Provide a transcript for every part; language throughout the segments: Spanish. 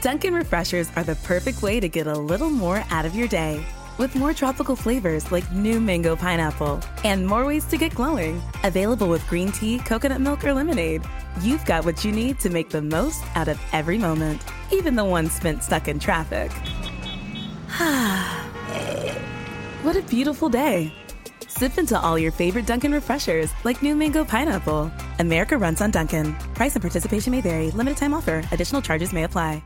Dunkin' Refreshers are the perfect way to get a little more out of your day. With more tropical flavors like new mango pineapple and more ways to get glowing. Available with green tea, coconut milk, or lemonade. You've got what you need to make the most out of every moment, even the ones spent stuck in traffic. what a beautiful day. Sip into all your favorite Dunkin' refreshers like new mango pineapple. America runs on Dunkin'. Price and participation may vary. Limited time offer. Additional charges may apply.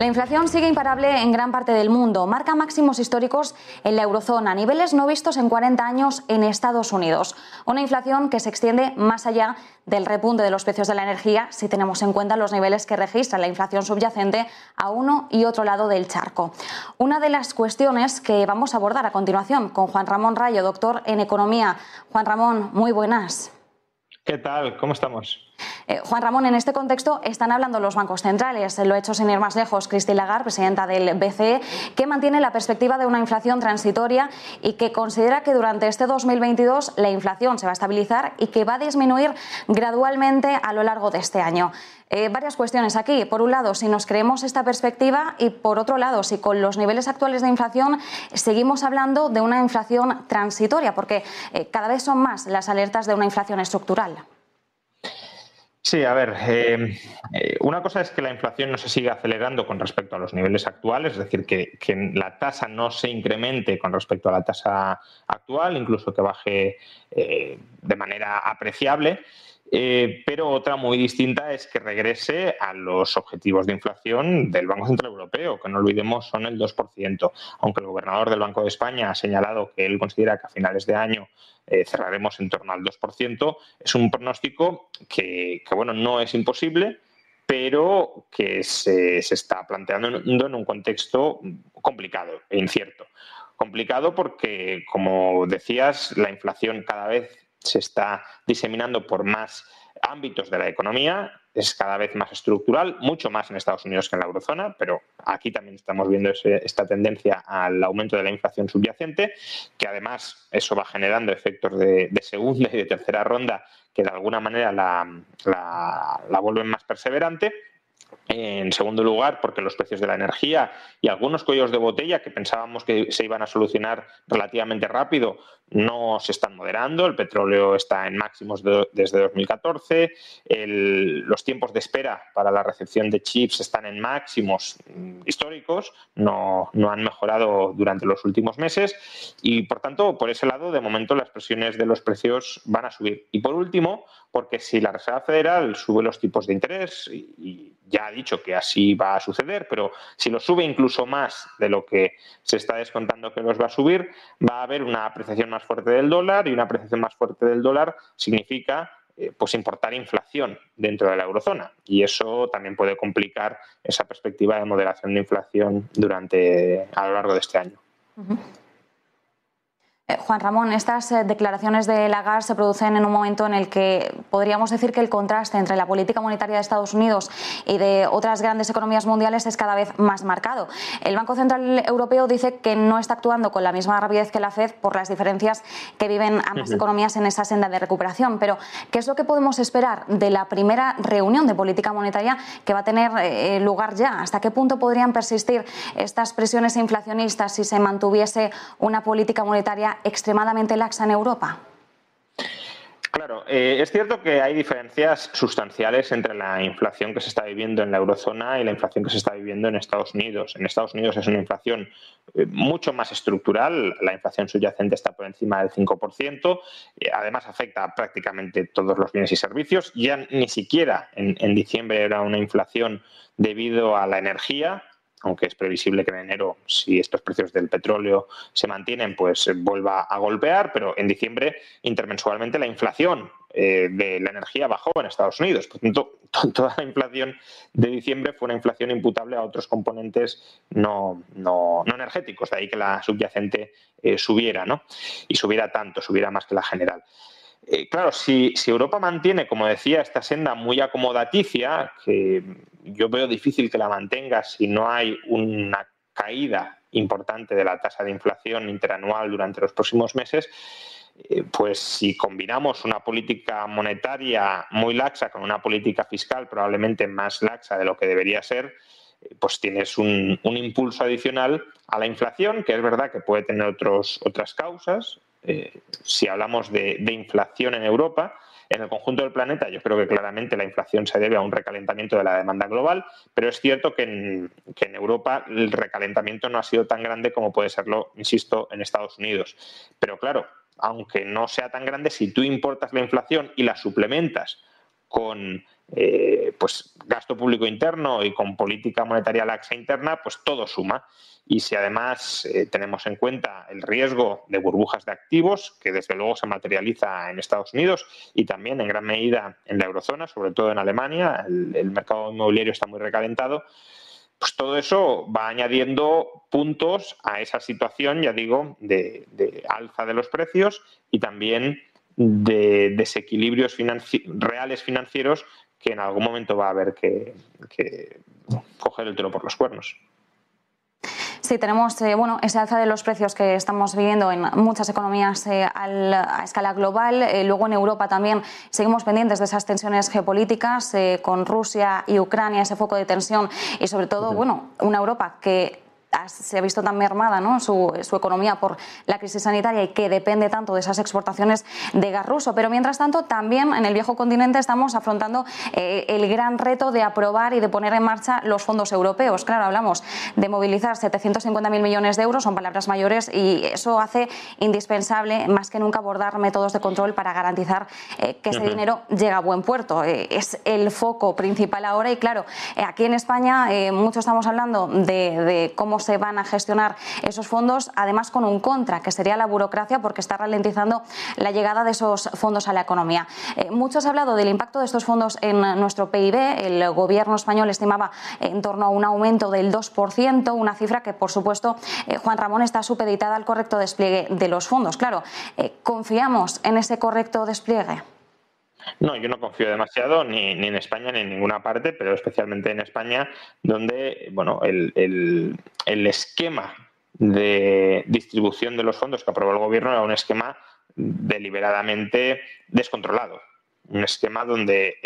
La inflación sigue imparable en gran parte del mundo, marca máximos históricos en la eurozona, niveles no vistos en 40 años en Estados Unidos. Una inflación que se extiende más allá del repunte de los precios de la energía si tenemos en cuenta los niveles que registra la inflación subyacente a uno y otro lado del charco. Una de las cuestiones que vamos a abordar a continuación con Juan Ramón Rayo, doctor en economía. Juan Ramón, muy buenas. ¿Qué tal? ¿Cómo estamos? Eh, Juan Ramón, en este contexto están hablando los bancos centrales. Lo ha hecho sin ir más lejos Christine Lagarde, presidenta del BCE, que mantiene la perspectiva de una inflación transitoria y que considera que durante este 2022 la inflación se va a estabilizar y que va a disminuir gradualmente a lo largo de este año. Eh, varias cuestiones aquí. Por un lado, si nos creemos esta perspectiva y por otro lado, si con los niveles actuales de inflación seguimos hablando de una inflación transitoria, porque eh, cada vez son más las alertas de una inflación estructural. Sí, a ver, eh, eh, una cosa es que la inflación no se siga acelerando con respecto a los niveles actuales, es decir, que, la tasa no se incremente con respecto a la tasa actual, incluso que baje eh, de manera apreciable. Pero otra muy distinta es que regrese a los objetivos de inflación del Banco Central Europeo, que no olvidemos son el 2%, aunque el gobernador del Banco de España ha señalado que él considera que a finales de año eh, cerraremos en torno al 2%. Es un pronóstico que, bueno, no es imposible, pero que se, está planteando en, un contexto complicado e incierto. Complicado porque, como decías, la inflación cada vez se está diseminando por más ámbitos de la economía, es cada vez más estructural, mucho más en Estados Unidos que en la eurozona, pero aquí también estamos viendo esta tendencia al aumento de la inflación subyacente, que además eso va generando efectos de, segunda y de tercera ronda que de alguna manera la, la vuelven más perseverante. En segundo lugar, porque los precios de la energía y algunos cuellos de botella que pensábamos que se iban a solucionar relativamente rápido no se están moderando. El petróleo está en máximos desde 2014. los tiempos de espera para la recepción de chips están en máximos mm, históricos. No, no han mejorado durante los últimos meses. Y por tanto, por ese lado, de momento las presiones de los precios van a subir. Y por último, porque si la Reserva Federal sube los tipos de interés y ya ha dicho que así va a suceder, pero si lo sube incluso más de lo que se está descontando que los va a subir, va a haber una apreciación más fuerte del dólar y una apreciación más fuerte del dólar significa eh, pues importar inflación dentro de la eurozona y eso también puede complicar esa perspectiva de moderación de inflación durante a lo largo de este año. Juan Ramón, estas eh, declaraciones de Lagarde se producen en un momento en el que podríamos decir que el contraste entre la política monetaria de Estados Unidos y de otras grandes economías mundiales es cada vez más marcado. El Banco Central Europeo dice que no está actuando con la misma rapidez que la Fed por las diferencias que viven ambas economías en esa senda de recuperación. Pero, ¿qué es lo que podemos esperar de la primera reunión de política monetaria que va a tener eh, lugar ya? ¿Hasta qué punto podrían persistir estas presiones inflacionistas si se mantuviese una política monetaria extremadamente laxa en Europa? Claro, eh, es cierto que hay diferencias sustanciales entre la inflación que se está viviendo en la eurozona y la inflación que se está viviendo en Estados Unidos. En Estados Unidos es una inflación eh, mucho más estructural, la inflación subyacente está por encima del 5%, eh, además afecta a prácticamente todos los bienes y servicios. Ya ni siquiera en diciembre era una inflación debido a la energía, aunque es previsible que en enero, si estos precios del petróleo se mantienen, pues vuelva a golpear, pero en diciembre intermensualmente la inflación eh, de la energía bajó en Estados Unidos. Por tanto, toda la inflación de diciembre fue una inflación imputable a otros componentes no, no, energéticos, de ahí que la subyacente eh, subiera, ¿no? Y subiera tanto, subiera más que la general. Eh, claro, si, Europa mantiene, como decía, esta senda muy acomodaticia, que yo veo difícil que la mantenga si no hay una caída importante de la tasa de inflación interanual durante los próximos meses, eh, pues si combinamos una política monetaria muy laxa con una política fiscal probablemente más laxa de lo que debería ser, eh, pues tienes un, impulso adicional a la inflación, que es verdad que puede tener otros, otras causas. Eh, si hablamos de, inflación en Europa, en el conjunto del planeta, yo creo que claramente la inflación se debe a un recalentamiento de la demanda global, pero es cierto que en, que en, Europa el recalentamiento no ha sido tan grande como puede serlo, insisto, en Estados Unidos. Pero claro, aunque no sea tan grande, si tú importas la inflación y la suplementas con eh, pues gasto público interno y con política monetaria laxa interna, pues todo suma. Y si además eh, tenemos en cuenta el riesgo de burbujas de activos, que desde luego se materializa en Estados Unidos y también en gran medida en la eurozona, sobre todo en Alemania, el mercado inmobiliario está muy recalentado, pues todo eso va añadiendo puntos a esa situación, ya digo, de, alza de los precios y también de desequilibrios reales financieros que en algún momento va a haber que, que coger el tiro por los cuernos. Sí, tenemos eh, bueno, ese alza de los precios que estamos viviendo en muchas economías eh, a escala global. Eh, luego en Europa también seguimos pendientes de esas tensiones geopolíticas con Rusia y Ucrania, ese foco de tensión y sobre todo, bueno, una Europa que se ha visto tan mermada ¿no? su, economía por la crisis sanitaria y que depende tanto de esas exportaciones de gas ruso. Pero mientras tanto, también en el viejo continente estamos afrontando eh, el gran reto de aprobar y de poner en marcha los fondos europeos. Claro, hablamos de movilizar 750.000 millones de euros, son palabras mayores, y eso hace indispensable más que nunca abordar métodos de control para garantizar eh, que ese dinero llega a buen puerto. Eh, es el foco principal ahora y claro, aquí en España mucho estamos hablando de, de cómo se van a gestionar esos fondos, además con un contra, que sería la burocracia, porque está ralentizando la llegada de esos fondos a la economía. Eh, muchos han hablado del impacto de estos fondos en nuestro PIB. El gobierno español estimaba en torno a un aumento del 2%, una cifra que, por supuesto, eh, Juan Ramón está supeditada al correcto despliegue de los fondos. Claro, eh, ¿confiamos en ese correcto despliegue? No, yo no confío demasiado ni, en España ni en ninguna parte, pero especialmente en España, donde bueno, el, el, esquema de distribución de los fondos que aprobó el gobierno era un esquema deliberadamente descontrolado. Un esquema donde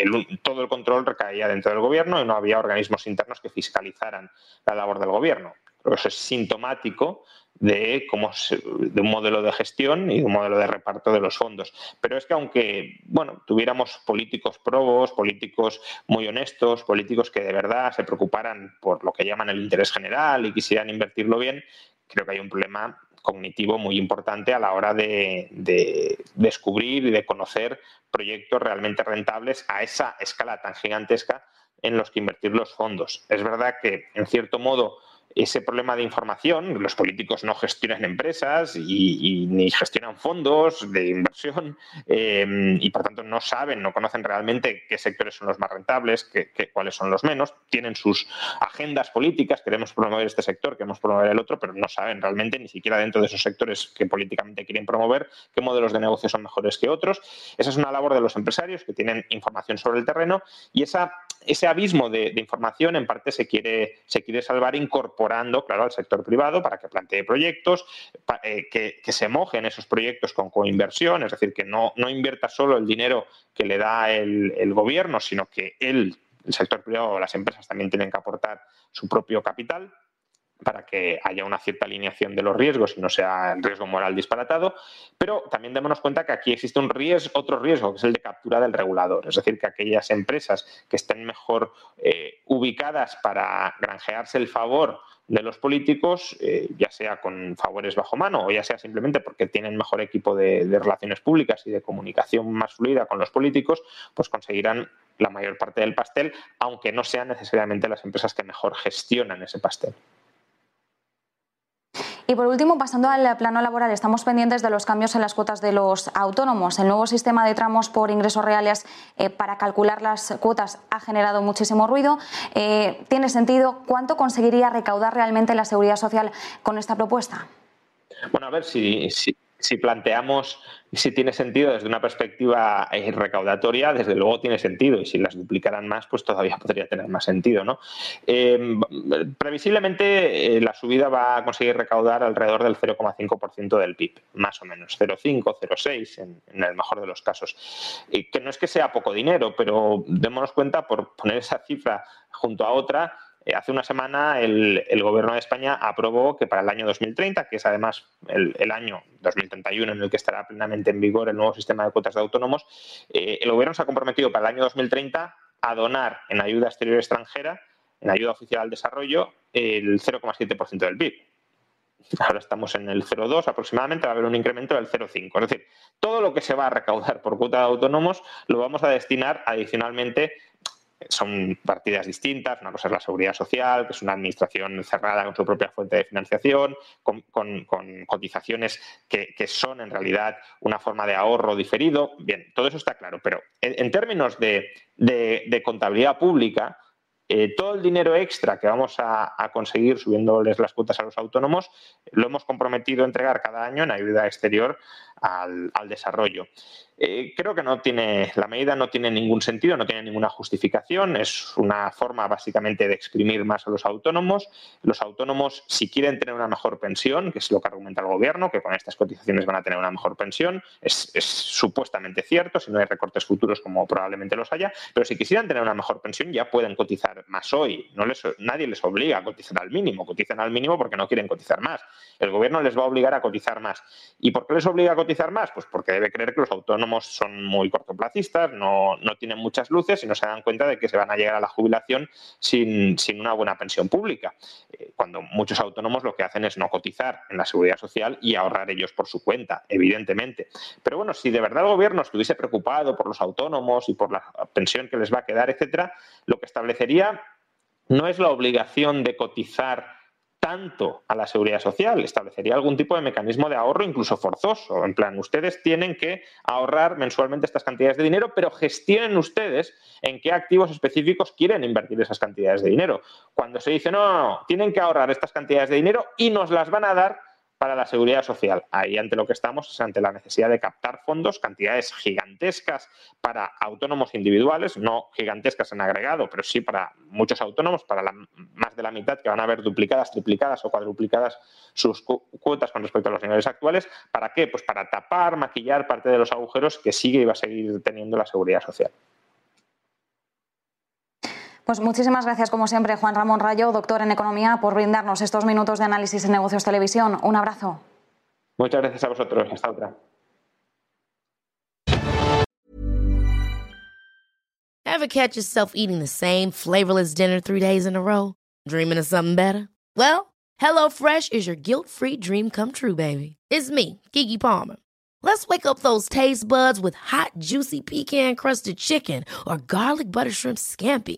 todo el control recaía dentro del gobierno y no había organismos internos que fiscalizaran la labor del gobierno. eso es sintomático de, cómo de un modelo de gestión y un modelo de reparto de los fondos. Pero es que aunque bueno, tuviéramos políticos probos, políticos muy honestos, políticos que de verdad se preocuparan por lo que llaman el interés general y quisieran invertirlo bien, creo que hay un problema cognitivo muy importante a la hora de, descubrir y de conocer proyectos realmente rentables a esa escala tan gigantesca en los que invertir los fondos. Es verdad que, en cierto modo, ese problema de información. Los políticos no gestionan empresas y, ni gestionan fondos de inversión eh, y por tanto no saben, no conocen realmente qué sectores son los más rentables, qué, cuáles son los menos. Tienen sus agendas políticas, queremos promover este sector, queremos promover el otro, pero no saben realmente ni siquiera dentro de esos sectores que políticamente quieren promover qué modelos de negocio son mejores que otros. Esa es una labor de los empresarios que tienen información sobre el terreno y esa, ese abismo de, de información en parte se quiere, se quiere salvar incorporando claro, al sector privado para que plantee proyectos, eh, que, se mojen esos proyectos con coinversión, es decir, que no, no invierta solo el dinero que le da el, gobierno, sino que él, el sector privado o las empresas también tienen que aportar su propio capital para que haya una cierta alineación de los riesgos y no sea el riesgo moral disparatado, pero también démonos cuenta que aquí existe un riesgo, otro riesgo, que es el de captura del regulador, es decir, que aquellas empresas que estén mejor eh, ubicadas para granjearse el favor de los políticos, eh, ya sea con favores bajo mano o ya sea simplemente porque tienen mejor equipo de, de, relaciones públicas y de comunicación más fluida con los políticos, pues conseguirán la mayor parte del pastel, aunque no sean necesariamente las empresas que mejor gestionan ese pastel. Y por último, pasando al plano laboral, estamos pendientes de los cambios en las cuotas de los autónomos. El nuevo sistema de tramos por ingresos reales eh, para calcular las cuotas ha generado muchísimo ruido. Eh, ¿Tiene sentido? ¿Cuánto conseguiría recaudar realmente la seguridad social con esta propuesta? Bueno, a ver si, si planteamos si tiene sentido desde una perspectiva eh, recaudatoria, desde luego tiene sentido. Y si las duplicaran más, pues todavía podría tener más sentido. ¿no? Eh, previsiblemente, eh, la subida va a conseguir recaudar alrededor del 0,5% del PIB, más o menos, 0,5, 0,6 en, en, el mejor de los casos. que no es que sea poco dinero, pero démonos cuenta, por poner esa cifra junto a otra, eh, hace una semana el, Gobierno de España aprobó que para el año 2030, que es además el, año 2031 en el que estará plenamente en vigor el nuevo sistema de cuotas de autónomos, eh, el Gobierno se ha comprometido para el año 2030 a donar en ayuda exterior extranjera, en ayuda oficial al desarrollo, el 0,7% del PIB. Ahora estamos en el 0,2 aproximadamente, va a haber un incremento del 0,5. Es decir, todo lo que se va a recaudar por cuota de autónomos lo vamos a destinar adicionalmente son partidas distintas. Una cosa es la seguridad social, que es una administración cerrada con su propia fuente de financiación, con, cotizaciones que, son en realidad una forma de ahorro diferido. Bien, todo eso está claro, pero en, términos de, contabilidad pública, eh, todo el dinero extra que vamos a, conseguir subiéndoles las cuotas a los autónomos lo hemos comprometido a entregar cada año en ayuda exterior al desarrollo. Eh, creo que no tiene, la medida no tiene ningún sentido, no tiene ninguna justificación, es una forma básicamente de exprimir más a los autónomos. Los autónomos, si quieren tener una mejor pensión, que es lo que argumenta el gobierno, que con estas cotizaciones van a tener una mejor pensión, es, supuestamente cierto, si no hay recortes futuros como probablemente los haya, pero si quisieran tener una mejor pensión ya pueden cotizar más hoy, no les, nadie les obliga a cotizar al mínimo, cotizan al mínimo porque no quieren cotizar más. El gobierno les va a obligar a cotizar más. ¿Y por qué les obliga a cotizar más? Pues porque debe creer que los autónomos son muy cortoplacistas, no, tienen muchas luces y no se dan cuenta de que se van a llegar a la jubilación sin, una buena pensión pública. Eh, cuando muchos autónomos lo que hacen es no cotizar en la seguridad social y ahorrar ellos por su cuenta, evidentemente. Pero bueno, si de verdad el gobierno estuviese preocupado por los autónomos y por la pensión que les va a quedar, etcétera, lo que establecería no es la obligación de cotizar tanto a la seguridad social, establecería algún tipo de mecanismo de ahorro incluso forzoso. En plan, ustedes tienen que ahorrar mensualmente estas cantidades de dinero, pero gestionen ustedes en qué activos específicos quieren invertir esas cantidades de dinero. Cuando se dice, no, no, no, tienen que ahorrar estas cantidades de dinero y nos las van a dar para la seguridad social. Ahí ante lo que estamos es ante la necesidad de captar fondos, cantidades gigantescas para autónomos individuales, no gigantescas en agregado, pero sí para muchos autónomos, para la, más de la mitad que van a ver duplicadas, triplicadas o cuadruplicadas sus cuotas con respecto a los niveles actuales. ¿Para qué? Pues para tapar, maquillar parte de los agujeros que sigue y va a seguir teniendo la seguridad social. Pues muchísimas gracias, como siempre, Juan Ramón Rayo, doctor en Economía, por brindarnos estos minutos de análisis en negocios televisión. Un abrazo. Muchas gracias a vosotros. Hasta otra. Ever catch yourself eating the same flavorless dinner three days in a row? Dreaming of something better? Well, HelloFresh is your guilt-free dream come true, baby. It's me, Kiki Palmer. Let's wake up those taste buds with hot, juicy pecan-crusted chicken or garlic butter shrimp scampi.